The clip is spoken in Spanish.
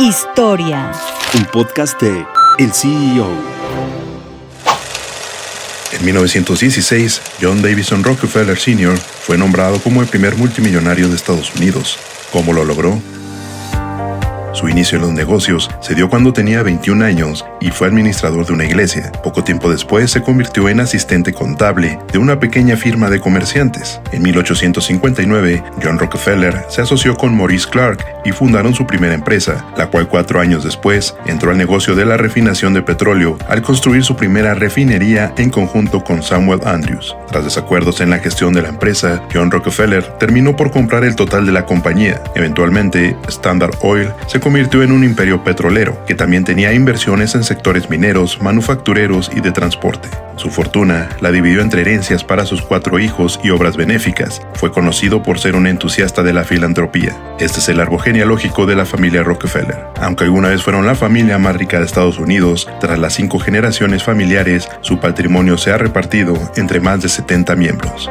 Historia. Un podcast de El CEO. En 1916, John Davison Rockefeller Sr. fue nombrado como el primer multimillonario de Estados Unidos. ¿Cómo lo logró? Su inicio en los negocios se dio cuando tenía 21 años y fue administrador de una iglesia. Poco tiempo después se convirtió en asistente contable de una pequeña firma de comerciantes. En 1859, John Rockefeller se asoció con Maurice Clark y fundaron su primera empresa, la cual cuatro años después entró al negocio de la refinación de petróleo al construir su primera refinería en conjunto con Samuel Andrews. Tras desacuerdos en la gestión de la empresa, John Rockefeller terminó por comprar el total de la compañía. Eventualmente, Standard Oil se convirtió en un imperio petrolero, que también tenía inversiones en sectores mineros, manufactureros y de transporte. Su fortuna la dividió entre herencias para sus cuatro hijos y obras benéficas. Fue conocido por ser un entusiasta de la filantropía. Este es el árbol genealógico de la familia Rockefeller. Aunque alguna vez fueron la familia más rica de Estados Unidos, tras las cinco generaciones familiares, su patrimonio se ha repartido entre más de 70 miembros.